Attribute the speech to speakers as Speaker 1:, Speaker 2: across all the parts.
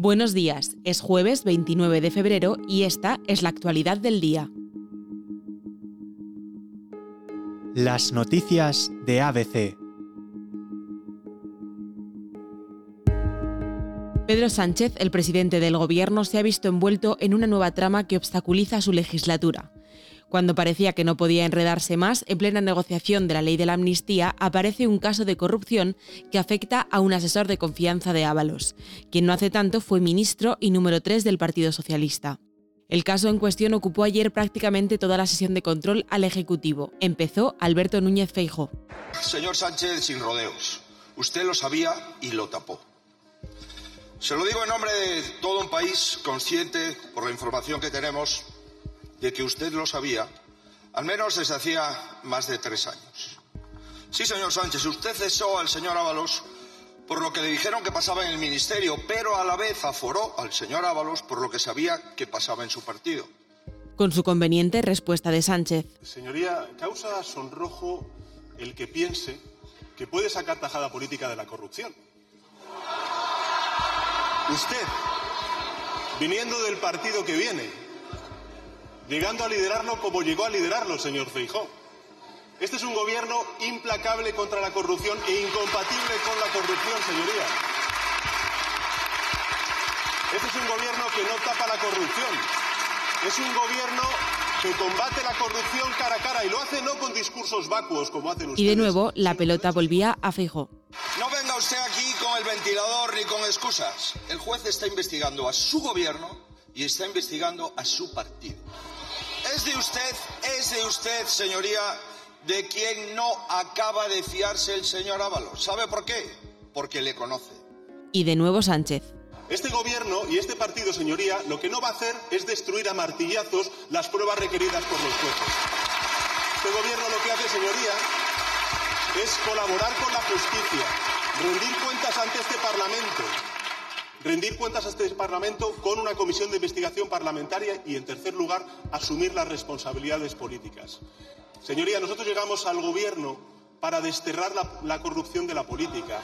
Speaker 1: Buenos días, es jueves 29 de febrero y esta es la actualidad del día.
Speaker 2: Las noticias de ABC.
Speaker 1: Pedro Sánchez, el presidente del gobierno, se ha visto envuelto en una nueva trama que obstaculiza su legislatura. Cuando parecía que no podía enredarse más, en plena negociación de la ley de la amnistía aparece un caso de corrupción que afecta a un asesor de confianza de Ábalos, quien no hace tanto fue ministro y número 3 del Partido Socialista. El caso en cuestión ocupó ayer prácticamente toda la sesión de control al Ejecutivo. Empezó Alberto Núñez Feijo.
Speaker 3: Señor Sánchez, sin rodeos. Usted lo sabía y lo tapó. Se lo digo en nombre de todo un país consciente, por la información que tenemos, de que usted lo sabía, al menos desde hacía más de tres años. Sí, señor Sánchez, usted cesó al señor Ábalos por lo que le dijeron que pasaba en el ministerio, pero a la vez aforó al señor Ábalos por lo que sabía que pasaba en su partido.
Speaker 1: Con su conveniente respuesta de Sánchez.
Speaker 4: Señoría, causa sonrojo el que piense que puede sacar tajada política de la corrupción. Usted, viniendo del partido que viene, llegando a liderarlo como llegó a liderarlo, señor Feijó. Este es un gobierno implacable contra la corrupción e incompatible con la corrupción, señoría. Este es un gobierno que no tapa la corrupción. Es un gobierno que combate la corrupción cara a cara y lo hace no con discursos vacuos como hacen ustedes.
Speaker 1: Y de nuevo la pelota volvía a Feijó.
Speaker 3: No venga usted aquí con el ventilador ni con excusas. El juez está investigando a su gobierno y está investigando a su partido. Es de usted, es de usted, señoría, de quien no acaba de fiarse el señor Ábalos. ¿Sabe por qué? Porque le conoce.
Speaker 1: Y de nuevo Sánchez.
Speaker 4: Este gobierno y este partido, señoría, lo que no va a hacer es destruir a martillazos las pruebas requeridas por los jueces. Este gobierno lo que hace, señoría, es colaborar con la justicia, rendir cuentas ante este Parlamento, rendir cuentas a este Parlamento con una comisión de investigación parlamentaria y, en tercer lugar, asumir las responsabilidades políticas. Señoría, nosotros llegamos al Gobierno para desterrar la, la, corrupción de la política.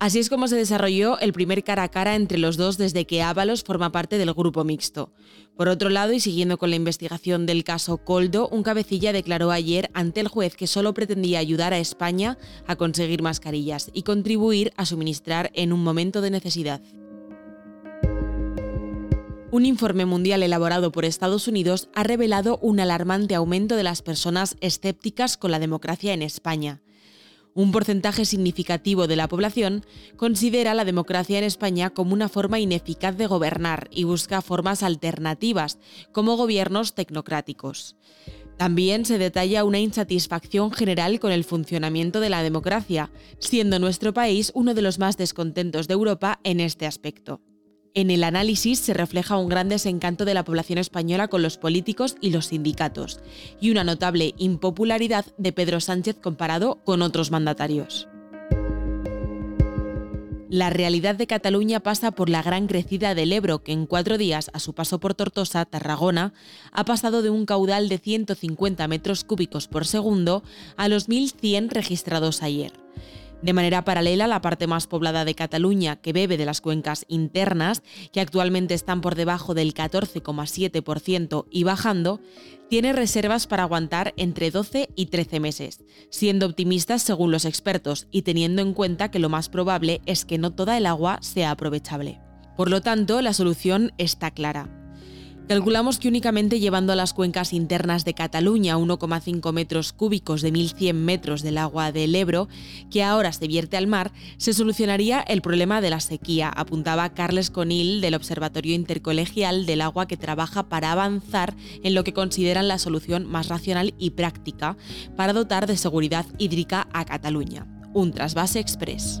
Speaker 1: Así es como se desarrolló el primer cara a cara entre los dos desde que Ábalos forma parte del grupo mixto. Por otro lado, y siguiendo con la investigación del caso Coldo, un cabecilla declaró ayer ante el juez que solo pretendía ayudar a España a conseguir mascarillas y contribuir a suministrar en un momento de necesidad. Un informe mundial elaborado por Estados Unidos ha revelado un alarmante aumento de las personas escépticas con la democracia en España. Un porcentaje significativo de la población considera la democracia en España como una forma ineficaz de gobernar y busca formas alternativas, como gobiernos tecnocráticos. También se detalla una insatisfacción general con el funcionamiento de la democracia, siendo nuestro país uno de los más descontentos de Europa en este aspecto. En el análisis se refleja un gran desencanto de la población española con los políticos y los sindicatos, y una notable impopularidad de Pedro Sánchez comparado con otros mandatarios. La realidad de Cataluña pasa por la gran crecida del Ebro, que en cuatro días, a su paso por Tortosa, Tarragona, ha pasado de un caudal de 150 metros cúbicos por segundo a los 1.100 registrados ayer. De manera paralela, la parte más poblada de Cataluña, que bebe de las cuencas internas, que actualmente están por debajo del 14,7% y bajando, tiene reservas para aguantar entre 12 y 13 meses, siendo optimistas según los expertos y teniendo en cuenta que lo más probable es que no toda el agua sea aprovechable. Por lo tanto, la solución está clara Calculamos que únicamente llevando a las cuencas internas de Cataluña 1,5 metros cúbicos de 1.100 metros del agua del Ebro, que ahora se vierte al mar, se solucionaría el problema de la sequía, apuntaba Carles Conil del Observatorio Intercolegial del Agua que trabaja para avanzar en lo que consideran la solución más racional y práctica para dotar de seguridad hídrica a Cataluña, un trasvase express.